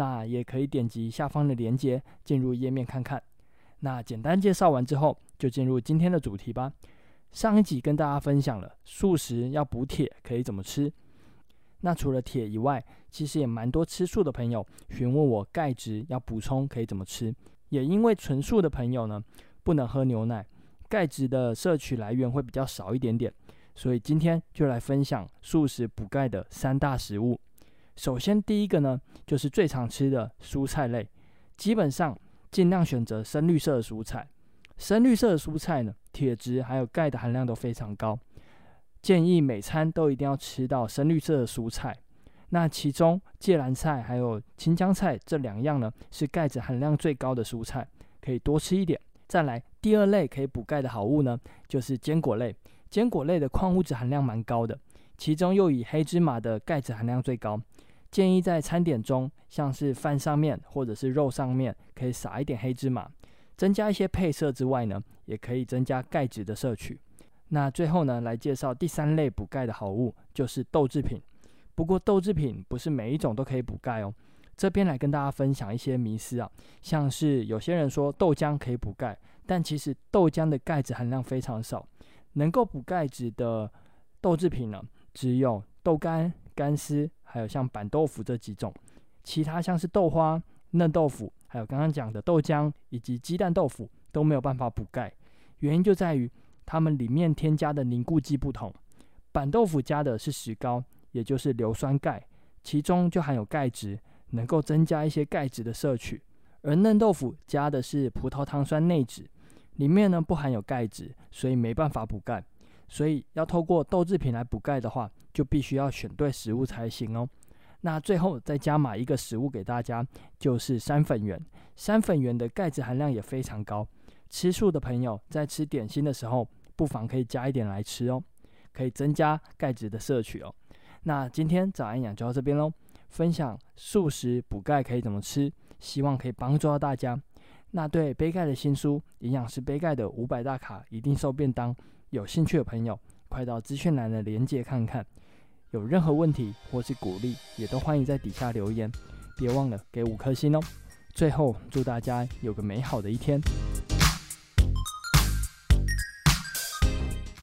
那也可以点击下方的链接进入页面看看。那简单介绍完之后，就进入今天的主题吧。上一集跟大家分享了素食要补铁可以怎么吃。那除了铁以外，其实也蛮多吃素的朋友询问我钙质要补充可以怎么吃。也因为纯素的朋友呢，不能喝牛奶。钙质的摄取来源会比较少一点点，所以今天就来分享素食补钙的三大食物。首先第一个呢，就是最常吃的蔬菜类，基本上尽量选择深绿色的蔬菜。深绿色的蔬菜呢，铁质还有钙的含量都非常高，建议每餐都一定要吃到深绿色的蔬菜。那其中芥蓝菜还有青江菜这两样呢，是钙质含量最高的蔬菜，可以多吃一点。再来，第二类可以补钙的好物呢，就是坚果类。坚果类的矿物质含量蛮高的，其中又以黑芝麻的钙质含量最高。建议在餐点中，像是饭上面或者是肉上面，可以撒一点黑芝麻，增加一些配色之外呢，也可以增加钙质的摄取。那最后呢，来介绍第三类补钙的好物，就是豆制品。不过豆制品不是每一种都可以补钙哦。这边来跟大家分享一些迷思啊，像是有些人说豆浆可以补钙，但其实豆浆的钙质含量非常少，能够补钙质的豆制品呢，只有豆干、干丝，还有像板豆腐这几种，其他像是豆花、嫩豆腐，还有刚刚讲的豆浆以及鸡蛋豆腐都没有办法补钙，原因就在于它们里面添加的凝固剂不同，板豆腐加的是石膏，也就是硫酸钙，其中就含有钙质。能够增加一些钙质的摄取，而嫩豆腐加的是葡萄糖酸内酯，里面呢不含有钙质，所以没办法补钙。所以要透过豆制品来补钙的话，就必须要选对食物才行哦。那最后再加码一个食物给大家，就是山粉圆。山粉圆的钙质含量也非常高，吃素的朋友在吃点心的时候，不妨可以加一点来吃哦，可以增加钙质的摄取哦。那今天早安养就到这边喽。分享素食补钙可以怎么吃，希望可以帮助到大家。那对杯盖的新书《营养师杯盖的五百大卡一定瘦便当》有兴趣的朋友，快到资讯栏的链接看看。有任何问题或是鼓励，也都欢迎在底下留言。别忘了给五颗星哦。最后，祝大家有个美好的一天。